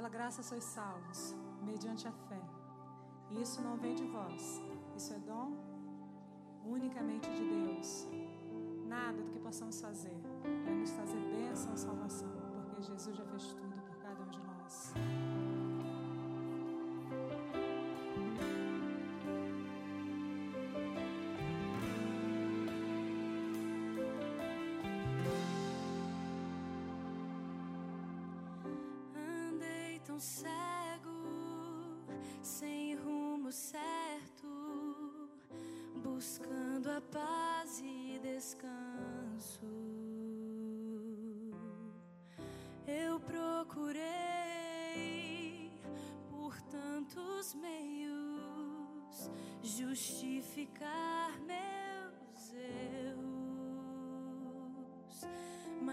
Pela graça sois salvos, mediante a fé. E isso não vem de vós, isso é dom unicamente de Deus. Nada do que possamos fazer vai nos trazer bênção ou salvação, porque Jesus já fez tudo por cada um de nós.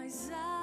coisa.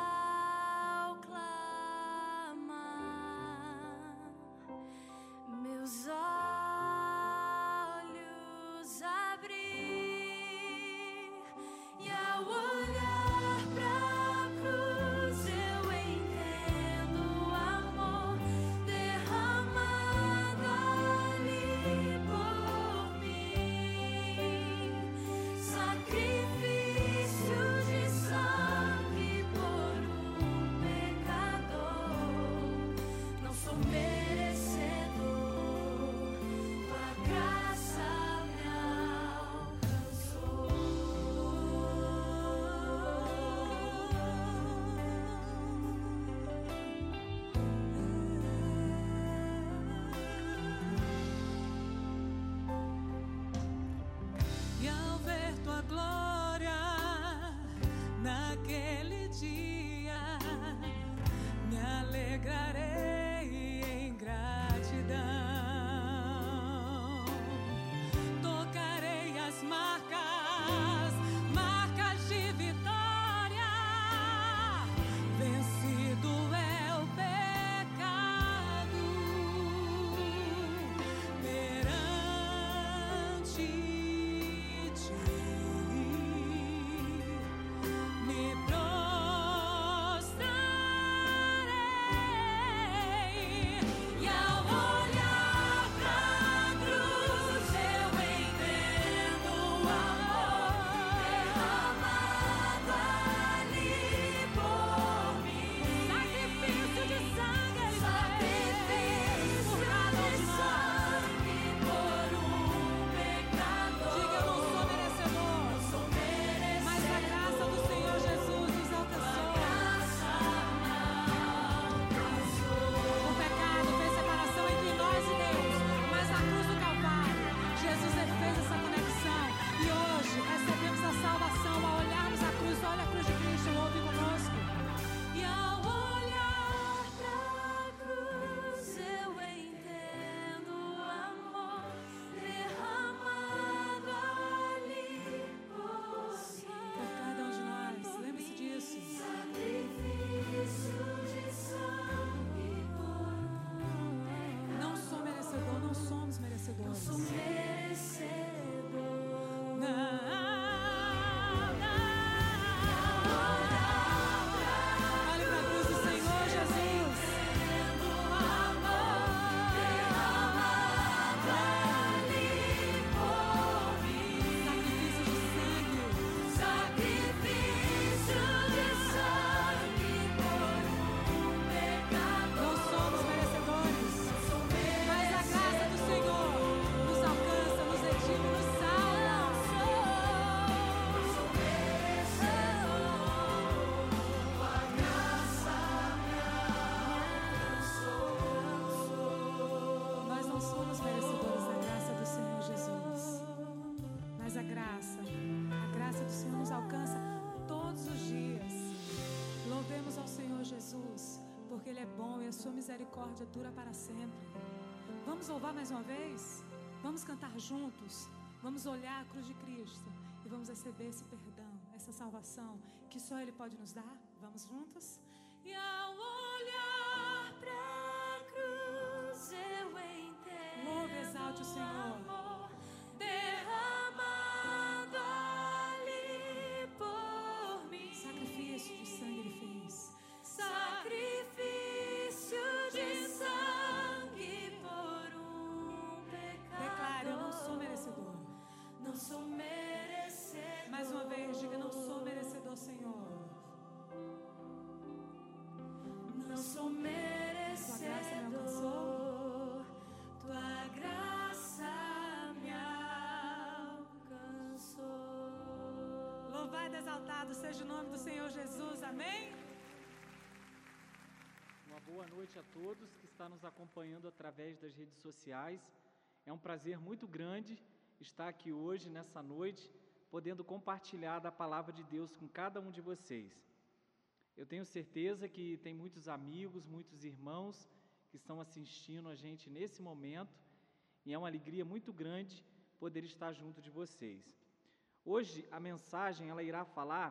misericórdia dura para sempre. Vamos louvar mais uma vez? Vamos cantar juntos? Vamos olhar a cruz de Cristo e vamos receber esse perdão, essa salvação que só Ele pode nos dar? Vamos juntos? E ao olhar para a cruz eu entendo. Louve, exalte o Senhor. sou merecedor. Mais uma vez, diga: Não sou merecedor, Senhor. Não sou merecedor. Tua graça me alcançou. Tua graça me alcançou. Louvado, exaltado seja o nome do Senhor Jesus. Amém. Uma boa noite a todos que está nos acompanhando através das redes sociais. É um prazer muito grande estar aqui hoje, nessa noite, podendo compartilhar da palavra de Deus com cada um de vocês. Eu tenho certeza que tem muitos amigos, muitos irmãos que estão assistindo a gente nesse momento e é uma alegria muito grande poder estar junto de vocês. Hoje a mensagem ela irá falar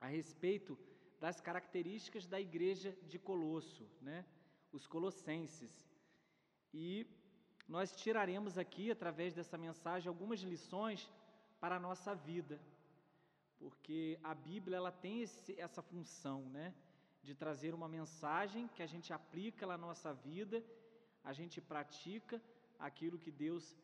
a respeito das características da igreja de Colosso, né? Os colossenses. E nós tiraremos aqui através dessa mensagem algumas lições para a nossa vida. Porque a Bíblia ela tem esse, essa função, né? De trazer uma mensagem que a gente aplica na nossa vida, a gente pratica aquilo que Deus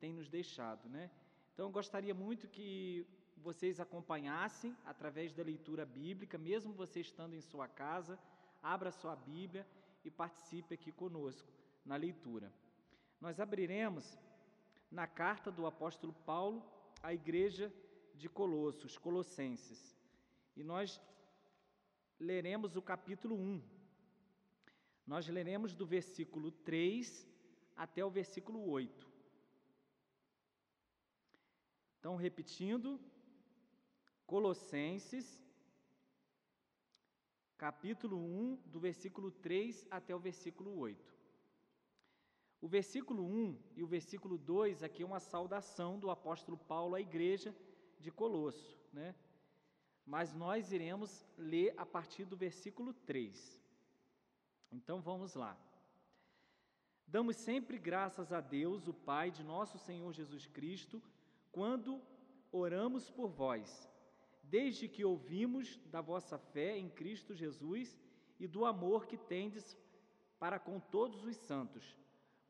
tem nos deixado, né? Então, eu gostaria muito que vocês acompanhassem através da leitura bíblica, mesmo você estando em sua casa, abra sua Bíblia e participe aqui conosco na leitura. Nós abriremos na carta do apóstolo Paulo à igreja de Colossos, Colossenses, e nós leremos o capítulo 1. Nós leremos do versículo 3 até o versículo 8. Então, repetindo, Colossenses, capítulo 1, do versículo 3 até o versículo 8. O versículo 1 e o versículo 2 aqui é uma saudação do apóstolo Paulo à igreja de Colosso, né? Mas nós iremos ler a partir do versículo 3. Então vamos lá. Damos sempre graças a Deus, o Pai de nosso Senhor Jesus Cristo, quando oramos por vós, desde que ouvimos da vossa fé em Cristo Jesus e do amor que tendes para com todos os santos,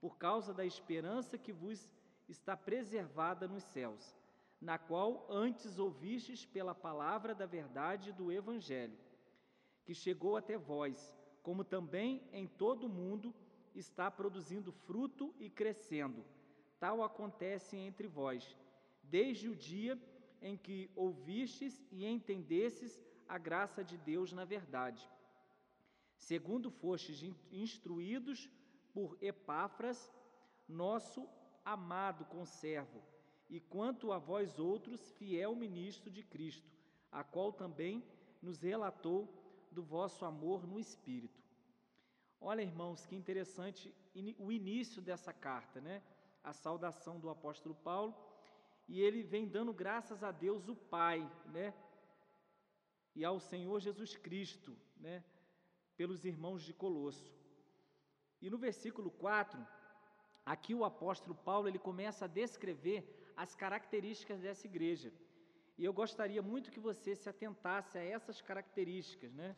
por causa da esperança que vos está preservada nos céus, na qual antes ouvistes pela palavra da verdade do Evangelho, que chegou até vós, como também em todo o mundo está produzindo fruto e crescendo. Tal acontece entre vós desde o dia em que ouvistes e entendestes a graça de Deus na verdade. Segundo fostes instruídos por Epáfras, nosso amado conservo, e quanto a vós outros, fiel ministro de Cristo, a qual também nos relatou do vosso amor no Espírito. Olha, irmãos, que interessante o início dessa carta, né? A saudação do apóstolo Paulo e ele vem dando graças a Deus o Pai, né? E ao Senhor Jesus Cristo, né? Pelos irmãos de Colosso. E no versículo 4, aqui o apóstolo Paulo ele começa a descrever as características dessa igreja. E eu gostaria muito que você se atentasse a essas características, né?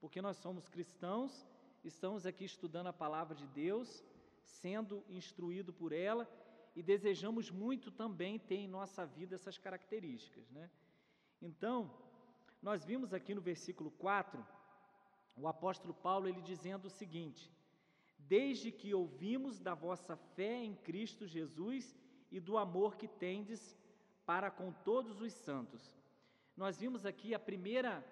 Porque nós somos cristãos, estamos aqui estudando a palavra de Deus, sendo instruído por ela e desejamos muito também ter em nossa vida essas características. Né? Então, nós vimos aqui no versículo 4, o apóstolo Paulo ele dizendo o seguinte: Desde que ouvimos da vossa fé em Cristo Jesus e do amor que tendes para com todos os santos. Nós vimos aqui a primeira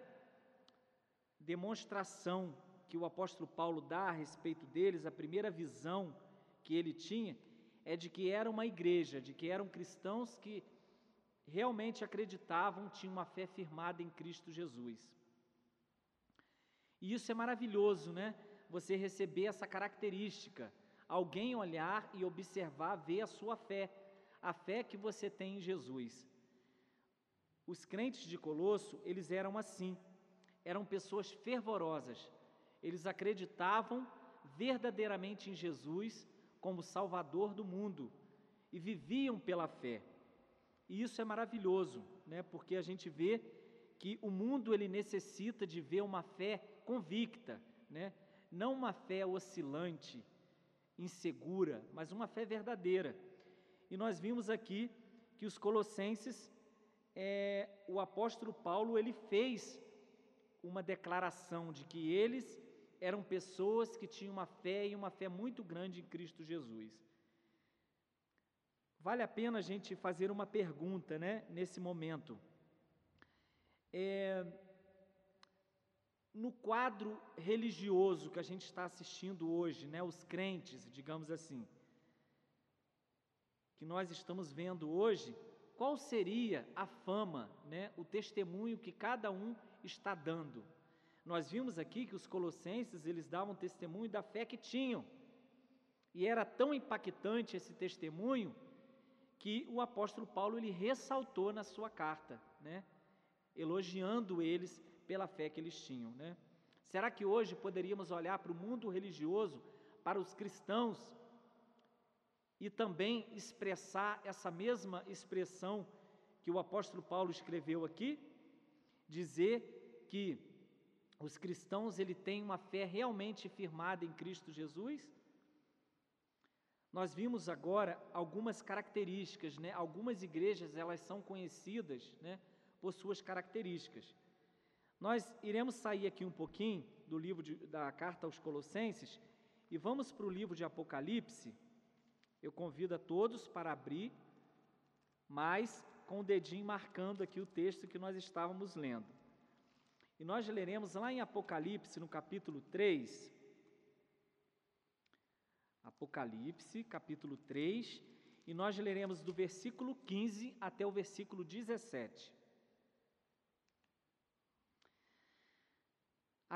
demonstração que o apóstolo Paulo dá a respeito deles, a primeira visão que ele tinha, é de que era uma igreja, de que eram cristãos que realmente acreditavam, tinham uma fé firmada em Cristo Jesus. E isso é maravilhoso, né? Você receber essa característica, alguém olhar e observar, ver a sua fé, a fé que você tem em Jesus. Os crentes de Colosso, eles eram assim, eram pessoas fervorosas, eles acreditavam verdadeiramente em Jesus como Salvador do mundo e viviam pela fé. E isso é maravilhoso, né? Porque a gente vê que o mundo ele necessita de ver uma fé convicta, né? Não uma fé oscilante, insegura, mas uma fé verdadeira. E nós vimos aqui que os colossenses, é, o apóstolo Paulo ele fez uma declaração de que eles eram pessoas que tinham uma fé e uma fé muito grande em Cristo Jesus. Vale a pena a gente fazer uma pergunta, né, nesse momento. É, no quadro religioso que a gente está assistindo hoje, né, os crentes, digamos assim, que nós estamos vendo hoje, qual seria a fama, né, o testemunho que cada um está dando? Nós vimos aqui que os colossenses, eles davam testemunho da fé que tinham. E era tão impactante esse testemunho que o apóstolo Paulo ele ressaltou na sua carta, né? Elogiando eles pela fé que eles tinham, né? Será que hoje poderíamos olhar para o mundo religioso, para os cristãos e também expressar essa mesma expressão que o apóstolo Paulo escreveu aqui, dizer que os cristãos ele têm uma fé realmente firmada em Cristo Jesus? Nós vimos agora algumas características, né? Algumas igrejas elas são conhecidas, né, por suas características. Nós iremos sair aqui um pouquinho do livro de, da carta aos Colossenses e vamos para o livro de Apocalipse. Eu convido a todos para abrir, mas com o dedinho marcando aqui o texto que nós estávamos lendo. E nós leremos lá em Apocalipse, no capítulo 3. Apocalipse, capítulo 3, e nós leremos do versículo 15 até o versículo 17.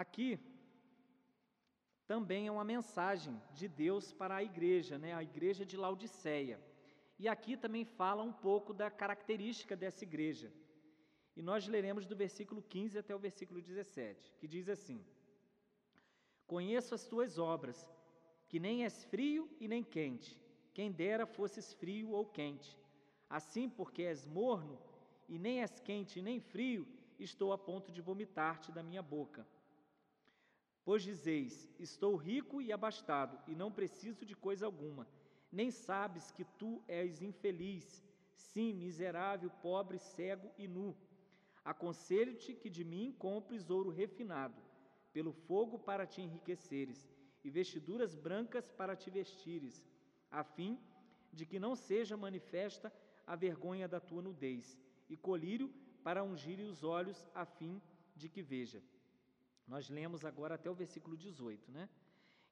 Aqui também é uma mensagem de Deus para a igreja, né? a igreja de Laodiceia. E aqui também fala um pouco da característica dessa igreja. E nós leremos do versículo 15 até o versículo 17, que diz assim: Conheço as tuas obras, que nem és frio e nem quente. Quem dera fosses frio ou quente. Assim, porque és morno e nem és quente nem frio, estou a ponto de vomitar-te da minha boca. Pois dizeis: Estou rico e abastado, e não preciso de coisa alguma. Nem sabes que tu és infeliz, sim, miserável, pobre, cego e nu. Aconselho-te que de mim compres ouro refinado, pelo fogo para te enriqueceres, e vestiduras brancas para te vestires, a fim de que não seja manifesta a vergonha da tua nudez, e colírio para ungir os olhos, a fim de que veja. Nós lemos agora até o versículo 18, né?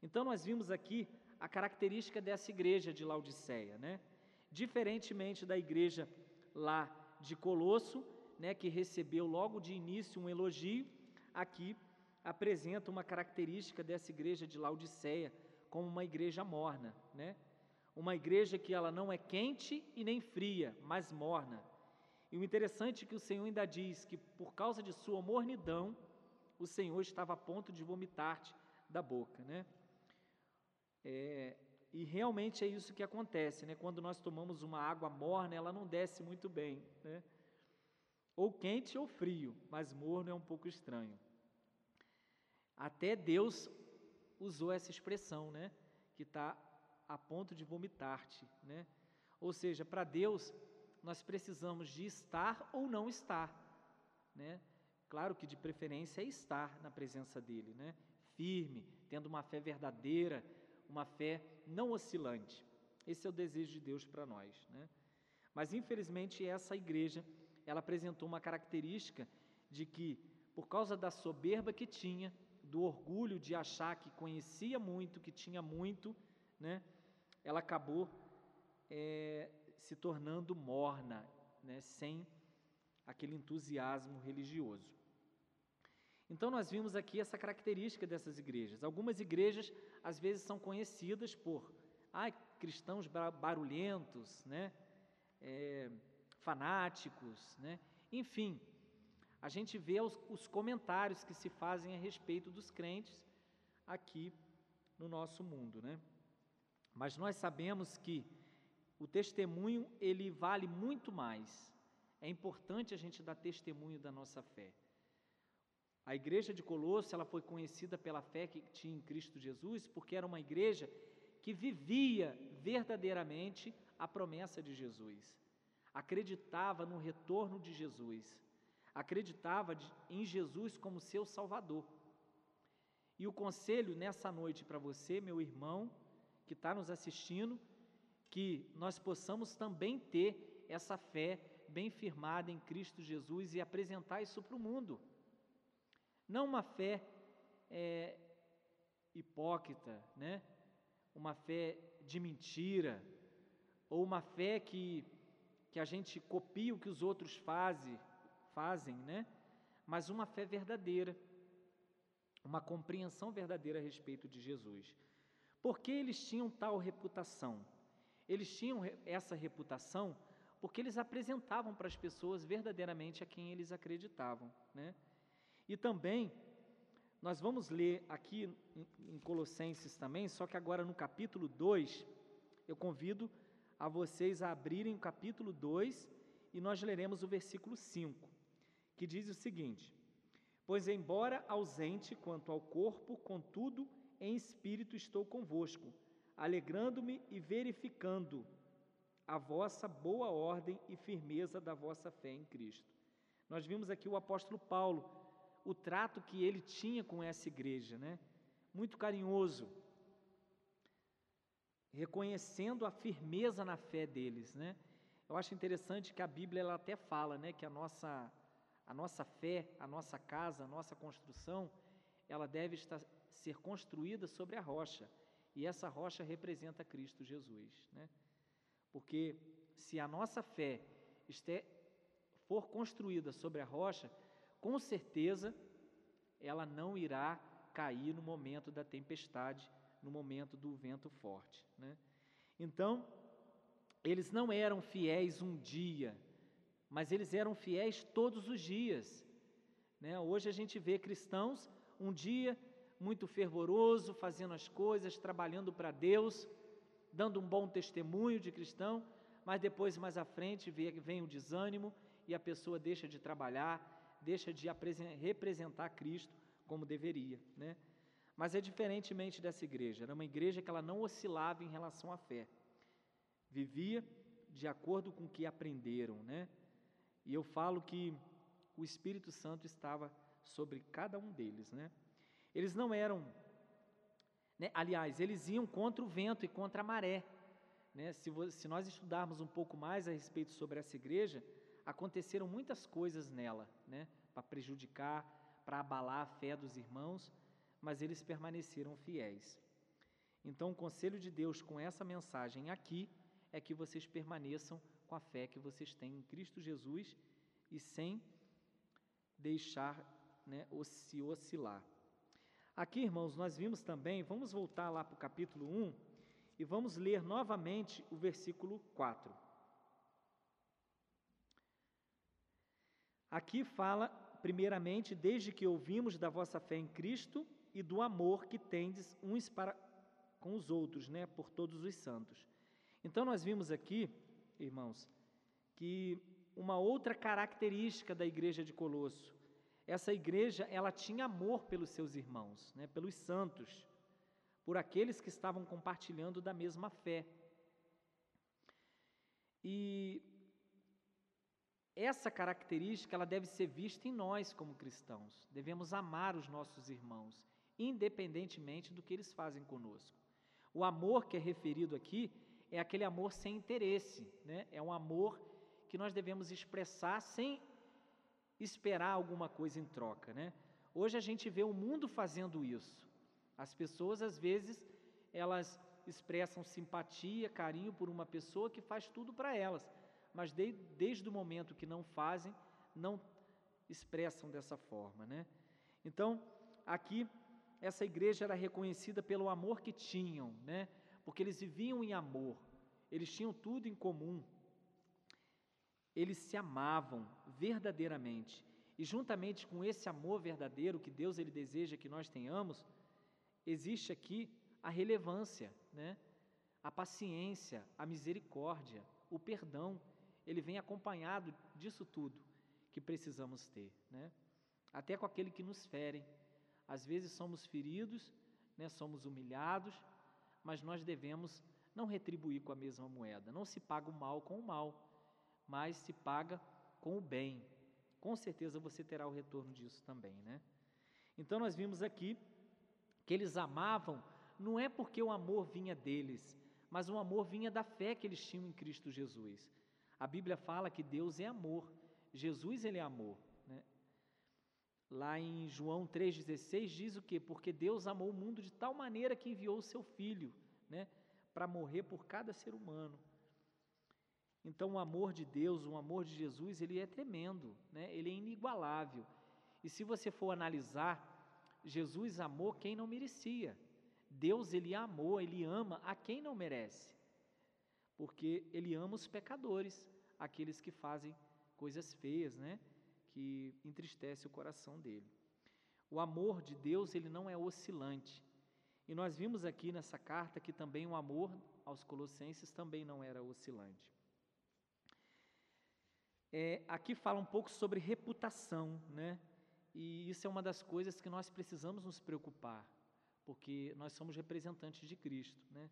Então nós vimos aqui a característica dessa igreja de Laodiceia, né? Diferentemente da igreja lá de Colosso, né, que recebeu logo de início um elogio, aqui apresenta uma característica dessa igreja de Laodiceia como uma igreja morna, né? Uma igreja que ela não é quente e nem fria, mas morna. E o interessante é que o Senhor ainda diz que por causa de sua mornidão, o Senhor estava a ponto de vomitar-te da boca, né? É, e realmente é isso que acontece, né? Quando nós tomamos uma água morna, ela não desce muito bem, né? ou quente ou frio, mas morno é um pouco estranho. Até Deus usou essa expressão, né? Que está a ponto de vomitar-te, né? Ou seja, para Deus nós precisamos de estar ou não estar, né? Claro que de preferência é estar na presença dele, né? Firme, tendo uma fé verdadeira, uma fé não oscilante. Esse é o desejo de Deus para nós, né? Mas infelizmente essa igreja ela apresentou uma característica de que, por causa da soberba que tinha, do orgulho de achar que conhecia muito, que tinha muito, né, ela acabou é, se tornando morna, né, sem aquele entusiasmo religioso. Então, nós vimos aqui essa característica dessas igrejas. Algumas igrejas, às vezes, são conhecidas por ah, cristãos barulhentos, né? É, fanáticos, né? enfim, a gente vê os, os comentários que se fazem a respeito dos crentes aqui no nosso mundo, né? Mas nós sabemos que o testemunho ele vale muito mais. É importante a gente dar testemunho da nossa fé. A igreja de Colosso, ela foi conhecida pela fé que tinha em Cristo Jesus, porque era uma igreja que vivia verdadeiramente a promessa de Jesus acreditava no retorno de Jesus, acreditava em Jesus como seu Salvador. E o conselho nessa noite para você, meu irmão, que está nos assistindo, que nós possamos também ter essa fé bem firmada em Cristo Jesus e apresentar isso para o mundo. Não uma fé é, hipócrita, né? uma fé de mentira, ou uma fé que, que a gente copia o que os outros fazem, fazem, né? mas uma fé verdadeira, uma compreensão verdadeira a respeito de Jesus. Por que eles tinham tal reputação? Eles tinham essa reputação porque eles apresentavam para as pessoas verdadeiramente a quem eles acreditavam. Né? E também, nós vamos ler aqui em Colossenses também, só que agora no capítulo 2, eu convido a vocês a abrirem o capítulo 2 e nós leremos o versículo 5, que diz o seguinte: Pois, embora ausente quanto ao corpo, contudo, em espírito estou convosco, alegrando-me e verificando a vossa boa ordem e firmeza da vossa fé em Cristo. Nós vimos aqui o apóstolo Paulo, o trato que ele tinha com essa igreja, né? Muito carinhoso, reconhecendo a firmeza na fé deles, né? Eu acho interessante que a Bíblia ela até fala, né, que a nossa a nossa fé, a nossa casa, a nossa construção, ela deve estar, ser construída sobre a rocha. E essa rocha representa Cristo Jesus, né? Porque se a nossa fé for construída sobre a rocha, com certeza ela não irá cair no momento da tempestade, no momento do vento forte. Né? Então, eles não eram fiéis um dia, mas eles eram fiéis todos os dias. Né? Hoje a gente vê cristãos um dia muito fervoroso, fazendo as coisas, trabalhando para Deus, dando um bom testemunho de cristão, mas depois, mais à frente, vem o desânimo e a pessoa deixa de trabalhar, deixa de representar Cristo como deveria, né? Mas é diferentemente dessa igreja, era uma igreja que ela não oscilava em relação à fé, vivia de acordo com o que aprenderam, né? E eu falo que o Espírito Santo estava sobre cada um deles, né? Eles não eram né? Aliás, eles iam contra o vento e contra a maré. Né? Se, se nós estudarmos um pouco mais a respeito sobre essa igreja, aconteceram muitas coisas nela, né? para prejudicar, para abalar a fé dos irmãos, mas eles permaneceram fiéis. Então, o conselho de Deus com essa mensagem aqui é que vocês permaneçam com a fé que vocês têm em Cristo Jesus e sem deixar né, se oscilar. Aqui, irmãos, nós vimos também, vamos voltar lá para o capítulo 1 e vamos ler novamente o versículo 4. Aqui fala, primeiramente, desde que ouvimos da vossa fé em Cristo e do amor que tendes uns para com os outros, né, por todos os santos. Então nós vimos aqui, irmãos, que uma outra característica da igreja de Colosso essa igreja ela tinha amor pelos seus irmãos, né, pelos santos, por aqueles que estavam compartilhando da mesma fé. E essa característica ela deve ser vista em nós como cristãos. Devemos amar os nossos irmãos, independentemente do que eles fazem conosco. O amor que é referido aqui é aquele amor sem interesse, né? é um amor que nós devemos expressar sem esperar alguma coisa em troca, né? Hoje a gente vê o mundo fazendo isso. As pessoas às vezes elas expressam simpatia, carinho por uma pessoa que faz tudo para elas, mas de, desde o momento que não fazem, não expressam dessa forma, né? Então, aqui essa igreja era reconhecida pelo amor que tinham, né? Porque eles viviam em amor. Eles tinham tudo em comum eles se amavam verdadeiramente. E juntamente com esse amor verdadeiro que Deus ele deseja que nós tenhamos, existe aqui a relevância, né? A paciência, a misericórdia, o perdão, ele vem acompanhado disso tudo que precisamos ter, né? Até com aquele que nos ferem. Às vezes somos feridos, né? Somos humilhados, mas nós devemos não retribuir com a mesma moeda. Não se paga o mal com o mal mas se paga com o bem. Com certeza você terá o retorno disso também, né? Então nós vimos aqui que eles amavam não é porque o amor vinha deles, mas o amor vinha da fé que eles tinham em Cristo Jesus. A Bíblia fala que Deus é amor. Jesus ele é amor, né? Lá em João 3:16 diz o quê? Porque Deus amou o mundo de tal maneira que enviou o seu filho, né, para morrer por cada ser humano. Então o amor de Deus, o amor de Jesus, ele é tremendo, né? Ele é inigualável. E se você for analisar, Jesus amou quem não merecia. Deus ele amou, ele ama a quem não merece. Porque ele ama os pecadores, aqueles que fazem coisas feias, né? Que entristece o coração dele. O amor de Deus, ele não é oscilante. E nós vimos aqui nessa carta que também o amor aos colossenses também não era oscilante. É, aqui fala um pouco sobre reputação, né? E isso é uma das coisas que nós precisamos nos preocupar, porque nós somos representantes de Cristo, né?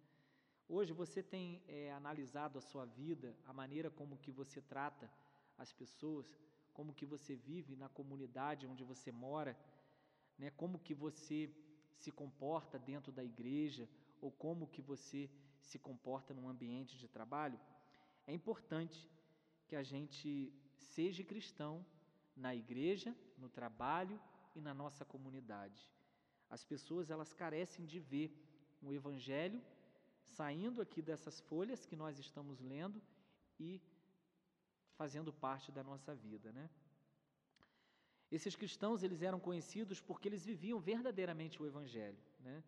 Hoje você tem é, analisado a sua vida, a maneira como que você trata as pessoas, como que você vive na comunidade onde você mora, né? Como que você se comporta dentro da igreja ou como que você se comporta num ambiente de trabalho? É importante que a gente seja cristão na igreja, no trabalho e na nossa comunidade. As pessoas elas carecem de ver o evangelho saindo aqui dessas folhas que nós estamos lendo e fazendo parte da nossa vida, né? Esses cristãos eles eram conhecidos porque eles viviam verdadeiramente o evangelho, né?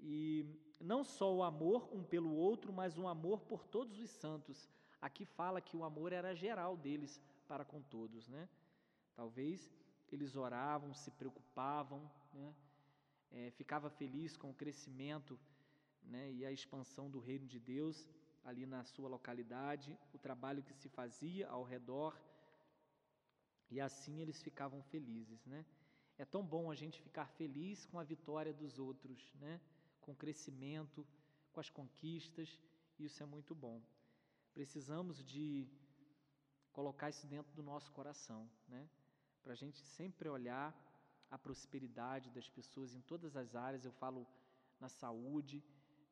E não só o amor um pelo outro, mas um amor por todos os santos. Aqui fala que o amor era geral deles para com todos, né? Talvez eles oravam, se preocupavam, né? É, ficava feliz com o crescimento né, e a expansão do reino de Deus ali na sua localidade, o trabalho que se fazia ao redor, e assim eles ficavam felizes, né? É tão bom a gente ficar feliz com a vitória dos outros, né? Com o crescimento, com as conquistas, isso é muito bom. Precisamos de colocar isso dentro do nosso coração, né? Para a gente sempre olhar a prosperidade das pessoas em todas as áreas. Eu falo na saúde,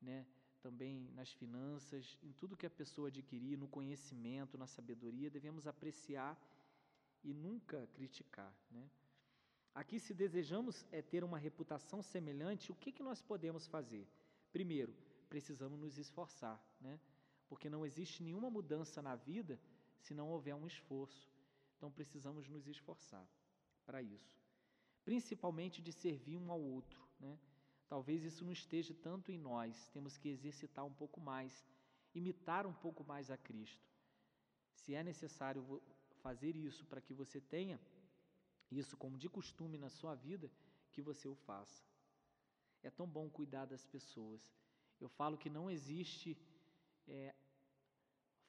né? Também nas finanças, em tudo que a pessoa adquirir, no conhecimento, na sabedoria, devemos apreciar e nunca criticar, né? Aqui, se desejamos é ter uma reputação semelhante, o que, que nós podemos fazer? Primeiro, precisamos nos esforçar, né? Porque não existe nenhuma mudança na vida se não houver um esforço. Então, precisamos nos esforçar para isso. Principalmente de servir um ao outro, né? Talvez isso não esteja tanto em nós, temos que exercitar um pouco mais, imitar um pouco mais a Cristo. Se é necessário fazer isso para que você tenha isso como de costume na sua vida, que você o faça. É tão bom cuidar das pessoas. Eu falo que não existe é,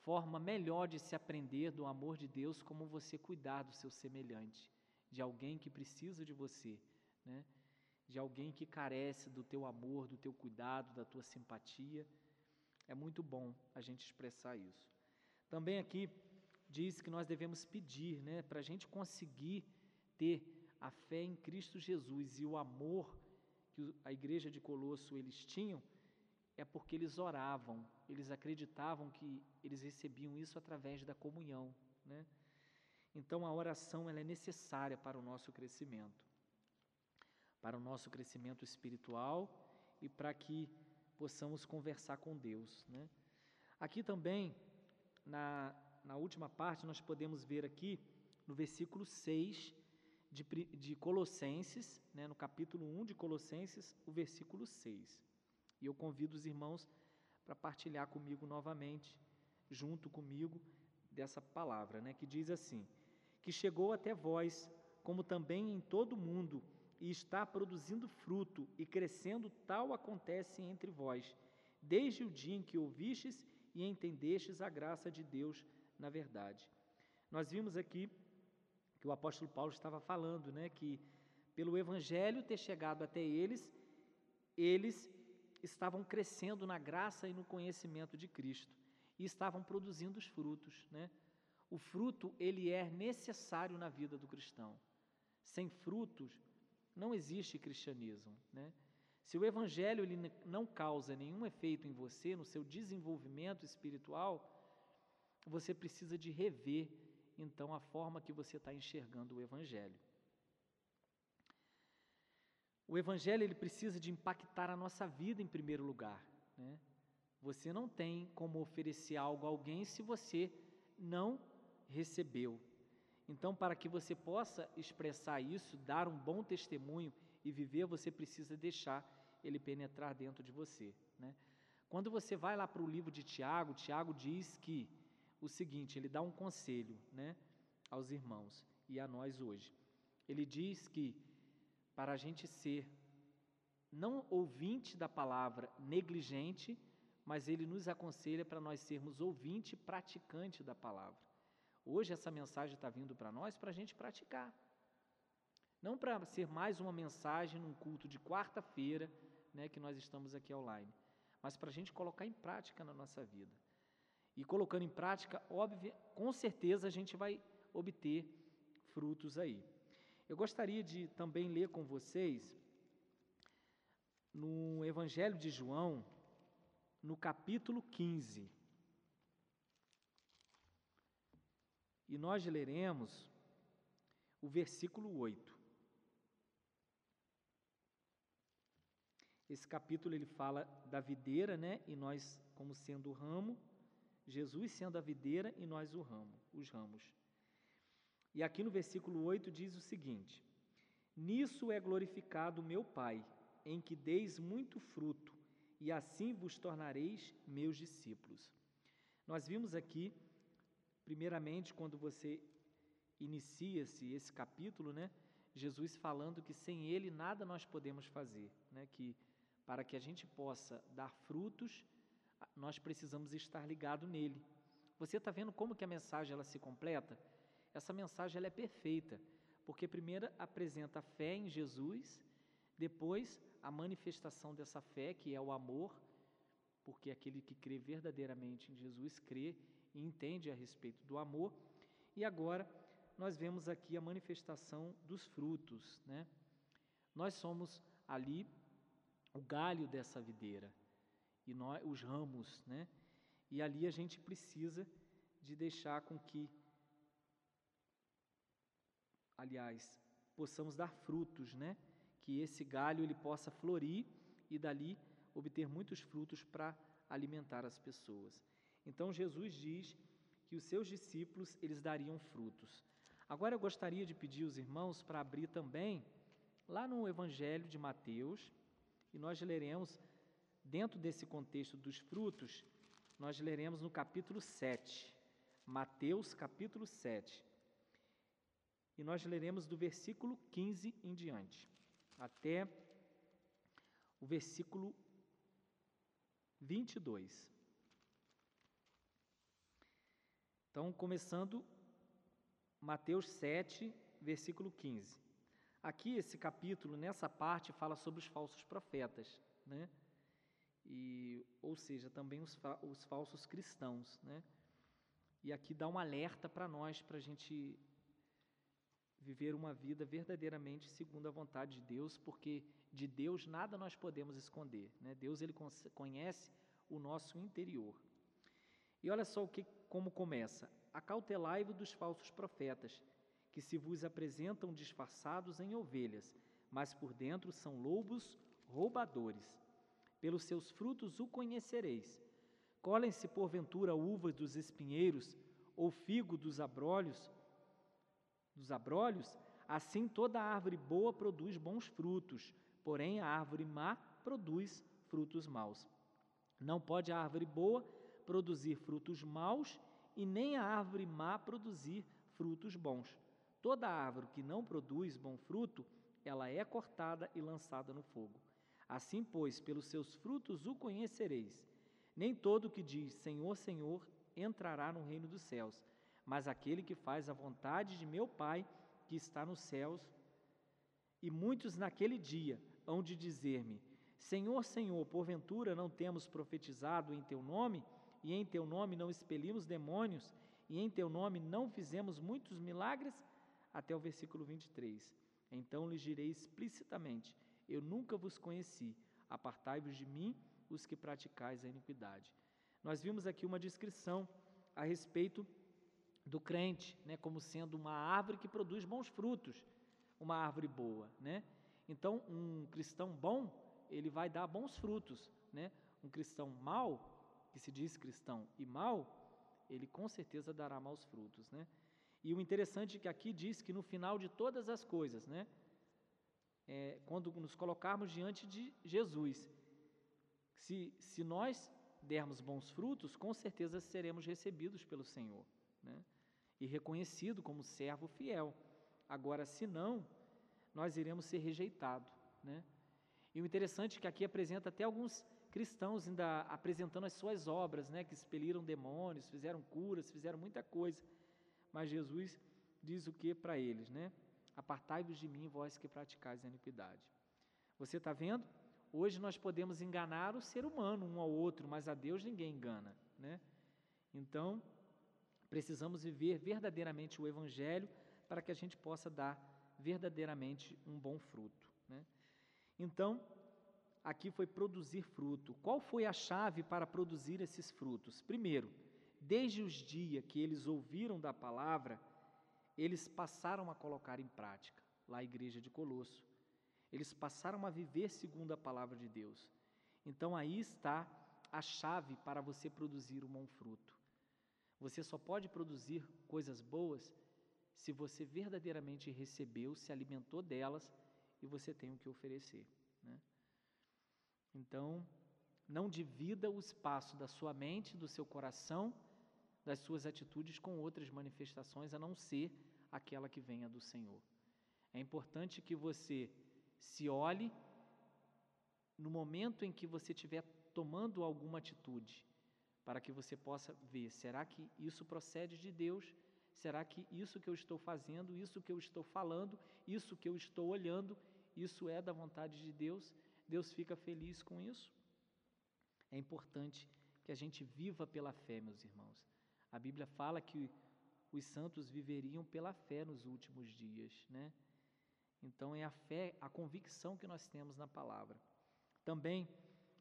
forma melhor de se aprender do amor de Deus como você cuidar do seu semelhante, de alguém que precisa de você, né? de alguém que carece do teu amor, do teu cuidado, da tua simpatia. É muito bom a gente expressar isso. Também aqui diz que nós devemos pedir, né, para a gente conseguir ter a fé em Cristo Jesus e o amor que a igreja de Colosso eles tinham, é porque eles oravam, eles acreditavam que eles recebiam isso através da comunhão, né? Então a oração ela é necessária para o nosso crescimento, para o nosso crescimento espiritual e para que possamos conversar com Deus, né? Aqui também na na última parte, nós podemos ver aqui no versículo 6 de, de Colossenses, né, no capítulo 1 de Colossenses, o versículo 6. E eu convido os irmãos para partilhar comigo novamente, junto comigo, dessa palavra, né, que diz assim: Que chegou até vós, como também em todo o mundo, e está produzindo fruto e crescendo, tal acontece entre vós, desde o dia em que ouvistes e entendestes a graça de Deus na verdade. Nós vimos aqui que o apóstolo Paulo estava falando, né, que pelo evangelho ter chegado até eles, eles estavam crescendo na graça e no conhecimento de Cristo e estavam produzindo os frutos, né? O fruto ele é necessário na vida do cristão. Sem frutos não existe cristianismo, né? Se o evangelho ele não causa nenhum efeito em você, no seu desenvolvimento espiritual, você precisa de rever, então, a forma que você está enxergando o Evangelho. O Evangelho ele precisa de impactar a nossa vida em primeiro lugar. Né? Você não tem como oferecer algo a alguém se você não recebeu. Então, para que você possa expressar isso, dar um bom testemunho e viver, você precisa deixar ele penetrar dentro de você. Né? Quando você vai lá para o livro de Tiago, Tiago diz que o seguinte: ele dá um conselho né, aos irmãos e a nós hoje. Ele diz que para a gente ser não ouvinte da palavra negligente, mas ele nos aconselha para nós sermos ouvinte praticante da palavra. Hoje essa mensagem está vindo para nós para a gente praticar. Não para ser mais uma mensagem num culto de quarta-feira, né, que nós estamos aqui online, mas para a gente colocar em prática na nossa vida. E colocando em prática, óbvio, com certeza a gente vai obter frutos aí. Eu gostaria de também ler com vocês no Evangelho de João, no capítulo 15. E nós leremos o versículo 8. Esse capítulo ele fala da videira, né? E nós como sendo o ramo, Jesus sendo a videira e nós o ramo, os ramos. E aqui no versículo 8 diz o seguinte: Nisso é glorificado meu Pai, em que deis muito fruto, e assim vos tornareis meus discípulos. Nós vimos aqui, primeiramente, quando você inicia-se esse capítulo, né? Jesus falando que sem Ele nada nós podemos fazer, né? Que para que a gente possa dar frutos, nós precisamos estar ligado nele. Você está vendo como que a mensagem ela se completa? Essa mensagem ela é perfeita, porque primeiro apresenta a fé em Jesus, depois a manifestação dessa fé, que é o amor, porque aquele que crê verdadeiramente em Jesus crê e entende a respeito do amor. E agora nós vemos aqui a manifestação dos frutos, né? Nós somos ali o galho dessa videira e nós, os ramos, né? E ali a gente precisa de deixar com que, aliás, possamos dar frutos, né? Que esse galho ele possa florir e dali obter muitos frutos para alimentar as pessoas. Então Jesus diz que os seus discípulos eles dariam frutos. Agora eu gostaria de pedir os irmãos para abrir também lá no Evangelho de Mateus, e nós leremos, dentro desse contexto dos frutos, nós leremos no capítulo 7, Mateus capítulo 7. E nós leremos do versículo 15 em diante, até o versículo 22. Então, começando Mateus 7, versículo 15. Aqui, esse capítulo, nessa parte, fala sobre os falsos profetas, né? E, ou seja, também os, os falsos cristãos, né? E aqui dá um alerta para nós, para a gente viver uma vida verdadeiramente segundo a vontade de Deus, porque de Deus nada nós podemos esconder, né? Deus ele conhece o nosso interior. E olha só o que, como começa: acautelai-vos dos falsos profetas que se vos apresentam disfarçados em ovelhas, mas por dentro são lobos roubadores. Pelos seus frutos o conhecereis. Colhem-se porventura uvas dos espinheiros ou figo dos abrolhos? Dos abrolhos, assim toda árvore boa produz bons frutos, porém a árvore má produz frutos maus. Não pode a árvore boa produzir frutos maus e nem a árvore má produzir frutos bons. Toda árvore que não produz bom fruto, ela é cortada e lançada no fogo. Assim, pois, pelos seus frutos o conhecereis. Nem todo que diz Senhor, Senhor entrará no reino dos céus, mas aquele que faz a vontade de meu Pai que está nos céus. E muitos naquele dia hão de dizer-me: Senhor, Senhor, porventura não temos profetizado em teu nome, e em teu nome não expelimos demônios, e em teu nome não fizemos muitos milagres? até o versículo 23. Então lhes direi explicitamente: Eu nunca vos conheci, apartai-vos de mim, os que praticais a iniquidade. Nós vimos aqui uma descrição a respeito do crente, né, como sendo uma árvore que produz bons frutos, uma árvore boa, né? Então, um cristão bom, ele vai dar bons frutos, né? Um cristão mau, que se diz cristão e mau, ele com certeza dará maus frutos, né? E o interessante é que aqui diz que no final de todas as coisas, né? É, quando nos colocarmos diante de Jesus, se, se nós dermos bons frutos, com certeza seremos recebidos pelo Senhor, né? E reconhecido como servo fiel. Agora, se não, nós iremos ser rejeitados, né? E o interessante é que aqui apresenta até alguns cristãos ainda apresentando as suas obras, né, que expeliram demônios, fizeram curas, fizeram muita coisa. Mas Jesus diz o que para eles, né? Apartai-vos de mim, vós que praticais a iniquidade. Você está vendo? Hoje nós podemos enganar o ser humano um ao outro, mas a Deus ninguém engana, né? Então, precisamos viver verdadeiramente o Evangelho para que a gente possa dar verdadeiramente um bom fruto. Né? Então, aqui foi produzir fruto. Qual foi a chave para produzir esses frutos? Primeiro, desde os dias que eles ouviram da palavra, eles passaram a colocar em prática, lá a igreja de Colosso. Eles passaram a viver segundo a palavra de Deus. Então aí está a chave para você produzir um bom fruto. Você só pode produzir coisas boas se você verdadeiramente recebeu, se alimentou delas e você tem o que oferecer. Né? Então, não divida o espaço da sua mente, do seu coração, das suas atitudes com outras manifestações, a não ser aquela que venha do Senhor. É importante que você se olhe no momento em que você estiver tomando alguma atitude, para que você possa ver: será que isso procede de Deus? Será que isso que eu estou fazendo, isso que eu estou falando, isso que eu estou olhando, isso é da vontade de Deus? Deus fica feliz com isso? É importante que a gente viva pela fé, meus irmãos. A Bíblia fala que os santos viveriam pela fé nos últimos dias, né? Então é a fé, a convicção que nós temos na palavra. Também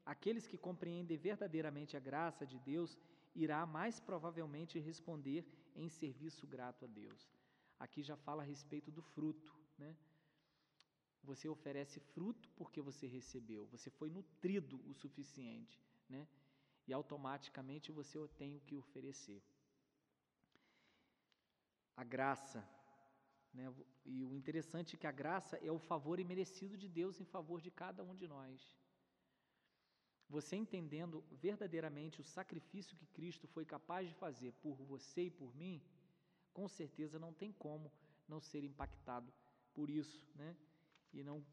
aqueles que compreendem verdadeiramente a graça de Deus irá mais provavelmente responder em serviço grato a Deus. Aqui já fala a respeito do fruto, né? Você oferece fruto porque você recebeu, você foi nutrido o suficiente, né? E automaticamente você tem o que oferecer. A graça, né? E o interessante é que a graça é o favor imerecido de Deus em favor de cada um de nós. Você entendendo verdadeiramente o sacrifício que Cristo foi capaz de fazer por você e por mim, com certeza não tem como não ser impactado por isso, né? E não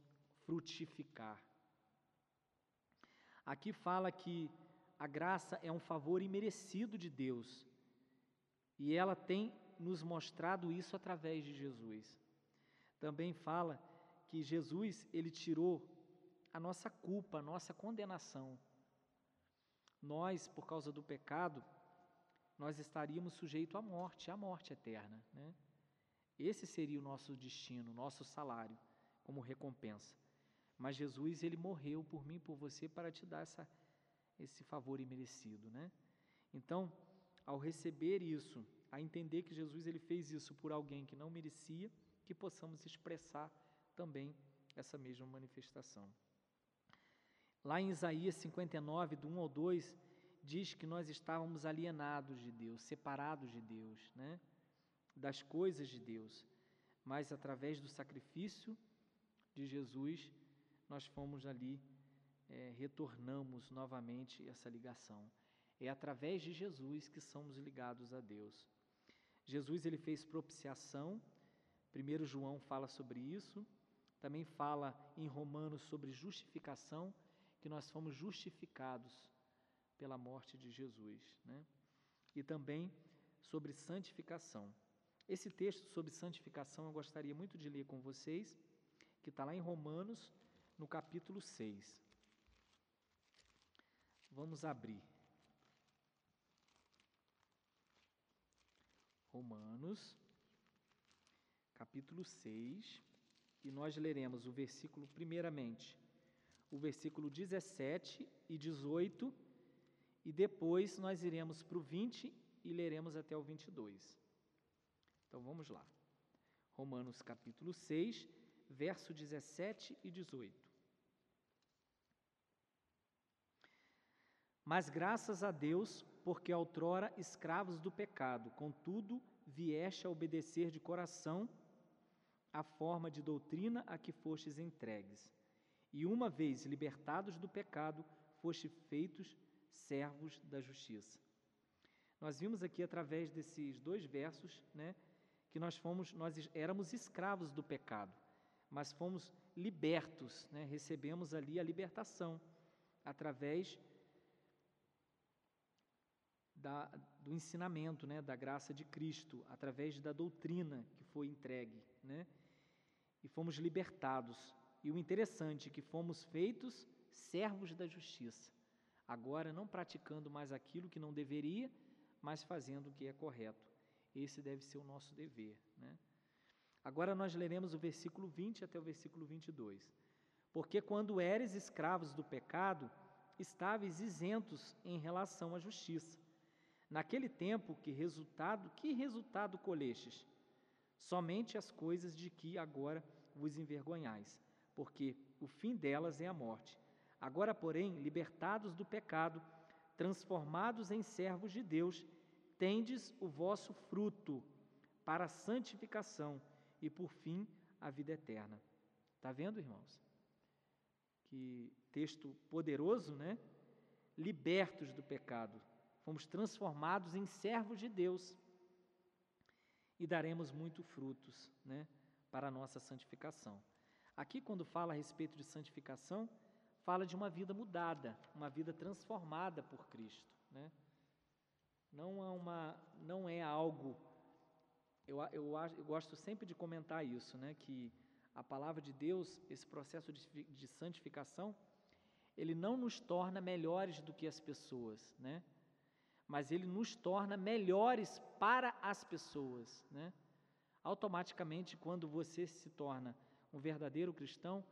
frutificar. Aqui fala que a graça é um favor imerecido de Deus. E ela tem nos mostrado isso através de Jesus. Também fala que Jesus, ele tirou a nossa culpa, a nossa condenação nós, por causa do pecado, nós estaríamos sujeitos à morte, à morte eterna. Né? Esse seria o nosso destino, nosso salário, como recompensa. Mas Jesus, ele morreu por mim, por você, para te dar essa, esse favor imerecido. Né? Então, ao receber isso, a entender que Jesus ele fez isso por alguém que não merecia, que possamos expressar também essa mesma manifestação. Lá em Isaías 59, do 1 ao 2, diz que nós estávamos alienados de Deus, separados de Deus, né? das coisas de Deus. Mas através do sacrifício de Jesus, nós fomos ali, é, retornamos novamente essa ligação. É através de Jesus que somos ligados a Deus. Jesus ele fez propiciação. Primeiro João fala sobre isso. Também fala em Romanos sobre justificação que nós fomos justificados pela morte de Jesus, né? E também sobre santificação. Esse texto sobre santificação eu gostaria muito de ler com vocês, que está lá em Romanos, no capítulo 6. Vamos abrir. Romanos, capítulo 6, e nós leremos o versículo, primeiramente, o versículo 17 e 18, e depois nós iremos para o 20 e leremos até o 22. Então vamos lá. Romanos capítulo 6, verso 17 e 18. Mas graças a Deus, porque outrora escravos do pecado, contudo vieste a obedecer de coração a forma de doutrina a que fostes entregues. E uma vez libertados do pecado, foste feitos servos da justiça. Nós vimos aqui através desses dois versos, né, que nós fomos, nós éramos escravos do pecado, mas fomos libertos, né, recebemos ali a libertação através da, do ensinamento, né, da graça de Cristo, através da doutrina que foi entregue, né, e fomos libertados. E o interessante é que fomos feitos servos da justiça, agora não praticando mais aquilo que não deveria, mas fazendo o que é correto. Esse deve ser o nosso dever. Né? Agora nós leremos o versículo 20 até o versículo 22. Porque quando eres escravos do pecado, estáveis isentos em relação à justiça. Naquele tempo, que resultado, que resultado colhestes? Somente as coisas de que agora vos envergonhais, porque o fim delas é a morte. Agora, porém, libertados do pecado, transformados em servos de Deus, tendes o vosso fruto para a santificação e, por fim, a vida eterna. Está vendo, irmãos? Que texto poderoso, né? Libertos do pecado, fomos transformados em servos de Deus e daremos muito frutos, né, para a nossa santificação. Aqui, quando fala a respeito de santificação, fala de uma vida mudada, uma vida transformada por Cristo, né? Não é uma, não é algo. Eu, eu, eu gosto sempre de comentar isso, né? Que a palavra de Deus, esse processo de, de santificação, ele não nos torna melhores do que as pessoas, né? mas ele nos torna melhores para as pessoas. Né? Automaticamente, quando você se torna um verdadeiro cristão,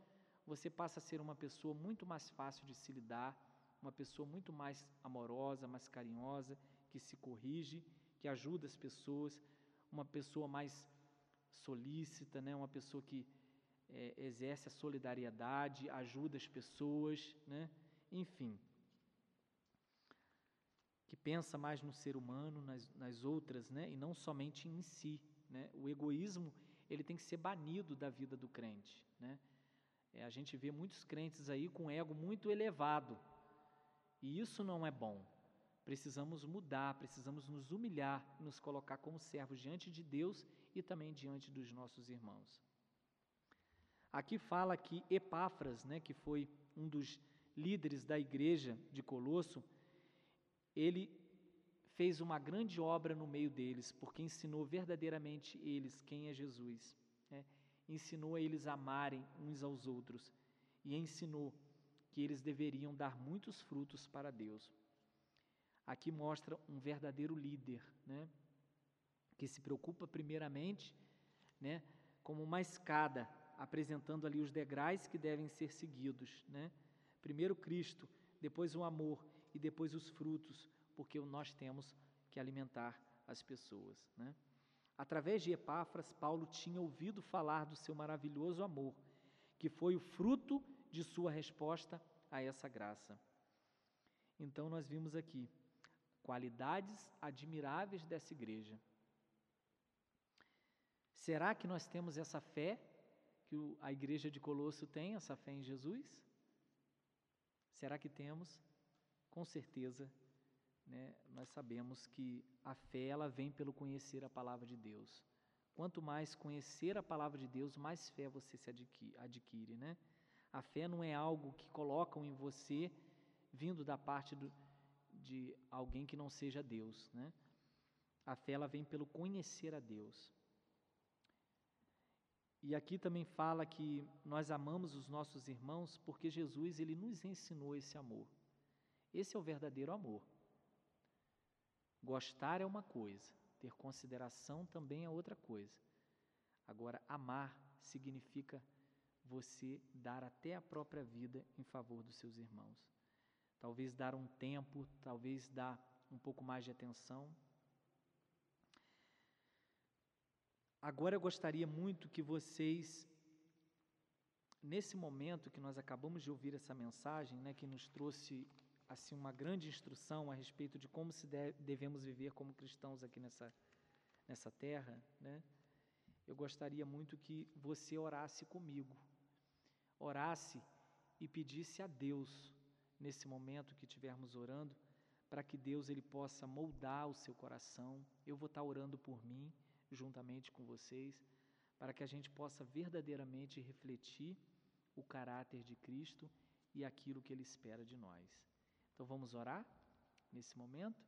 você passa a ser uma pessoa muito mais fácil de se lidar, uma pessoa muito mais amorosa, mais carinhosa, que se corrige, que ajuda as pessoas, uma pessoa mais solícita, né? uma pessoa que é, exerce a solidariedade, ajuda as pessoas, né? enfim que pensa mais no ser humano, nas, nas outras, né? e não somente em si. Né? O egoísmo ele tem que ser banido da vida do crente. Né? É, a gente vê muitos crentes aí com ego muito elevado, e isso não é bom. Precisamos mudar, precisamos nos humilhar, nos colocar como servos diante de Deus e também diante dos nossos irmãos. Aqui fala que Epáfras, né, que foi um dos líderes da igreja de Colosso, ele fez uma grande obra no meio deles, porque ensinou verdadeiramente eles quem é Jesus. Né? Ensinou a eles amarem uns aos outros e ensinou que eles deveriam dar muitos frutos para Deus. Aqui mostra um verdadeiro líder, né? que se preocupa primeiramente né, como uma escada, apresentando ali os degraus que devem ser seguidos. Né? Primeiro Cristo, depois o amor e depois os frutos, porque nós temos que alimentar as pessoas. Né? Através de Epáfras, Paulo tinha ouvido falar do seu maravilhoso amor, que foi o fruto de sua resposta a essa graça. Então, nós vimos aqui qualidades admiráveis dessa igreja. Será que nós temos essa fé que a igreja de Colosso tem, essa fé em Jesus? Será que temos? com certeza, né, nós sabemos que a fé ela vem pelo conhecer a palavra de Deus. Quanto mais conhecer a palavra de Deus, mais fé você se adquire, adquire né? A fé não é algo que colocam em você vindo da parte do, de alguém que não seja Deus, né? A fé ela vem pelo conhecer a Deus. E aqui também fala que nós amamos os nossos irmãos porque Jesus ele nos ensinou esse amor. Esse é o verdadeiro amor. Gostar é uma coisa, ter consideração também é outra coisa. Agora, amar significa você dar até a própria vida em favor dos seus irmãos. Talvez dar um tempo, talvez dar um pouco mais de atenção. Agora eu gostaria muito que vocês, nesse momento que nós acabamos de ouvir essa mensagem, né, que nos trouxe assim uma grande instrução a respeito de como se deve, devemos viver como cristãos aqui nessa nessa terra, né? Eu gostaria muito que você orasse comigo, orasse e pedisse a Deus nesse momento que estivermos orando, para que Deus ele possa moldar o seu coração. Eu vou estar orando por mim juntamente com vocês, para que a gente possa verdadeiramente refletir o caráter de Cristo e aquilo que ele espera de nós. Então vamos orar nesse momento?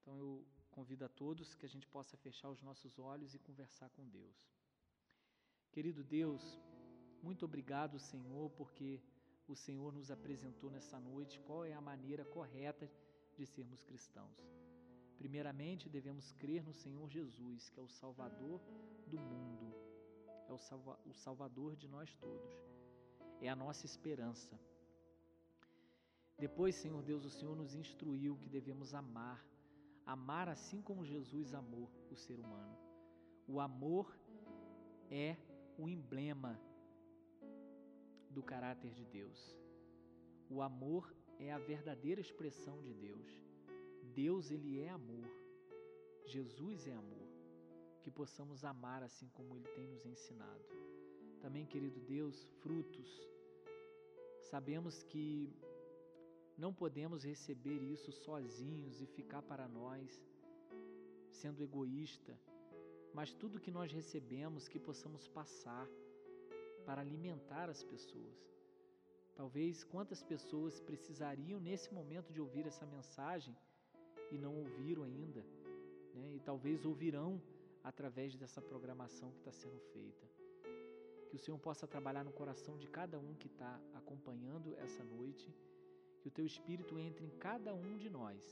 Então eu convido a todos que a gente possa fechar os nossos olhos e conversar com Deus. Querido Deus, muito obrigado, Senhor, porque o Senhor nos apresentou nessa noite qual é a maneira correta de sermos cristãos. Primeiramente, devemos crer no Senhor Jesus, que é o Salvador do mundo, é o, salva o Salvador de nós todos, é a nossa esperança. Depois, Senhor Deus, o Senhor nos instruiu que devemos amar, amar assim como Jesus amou o ser humano. O amor é o emblema do caráter de Deus. O amor é a verdadeira expressão de Deus. Deus, ele é amor. Jesus é amor. Que possamos amar assim como ele tem nos ensinado. Também, querido Deus, frutos. Sabemos que não podemos receber isso sozinhos e ficar para nós, sendo egoísta, mas tudo que nós recebemos que possamos passar para alimentar as pessoas. Talvez quantas pessoas precisariam nesse momento de ouvir essa mensagem e não ouviram ainda, né? e talvez ouvirão através dessa programação que está sendo feita. Que o Senhor possa trabalhar no coração de cada um que está acompanhando essa noite que o teu Espírito entre em cada um de nós,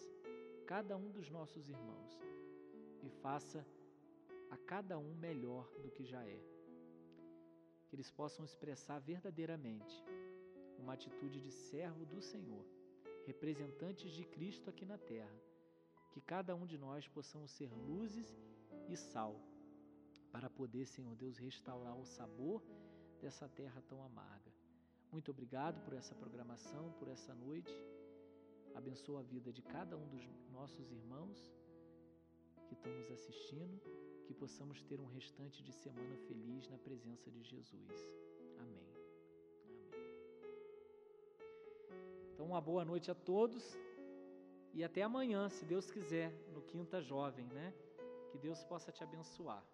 cada um dos nossos irmãos, e faça a cada um melhor do que já é. Que eles possam expressar verdadeiramente uma atitude de servo do Senhor, representantes de Cristo aqui na terra. Que cada um de nós possamos ser luzes e sal, para poder, Senhor Deus, restaurar o sabor dessa terra tão amarga. Muito obrigado por essa programação, por essa noite. Abençoa a vida de cada um dos nossos irmãos que estão nos assistindo, que possamos ter um restante de semana feliz na presença de Jesus. Amém. Amém. Então, uma boa noite a todos e até amanhã, se Deus quiser, no Quinta Jovem, né? Que Deus possa te abençoar.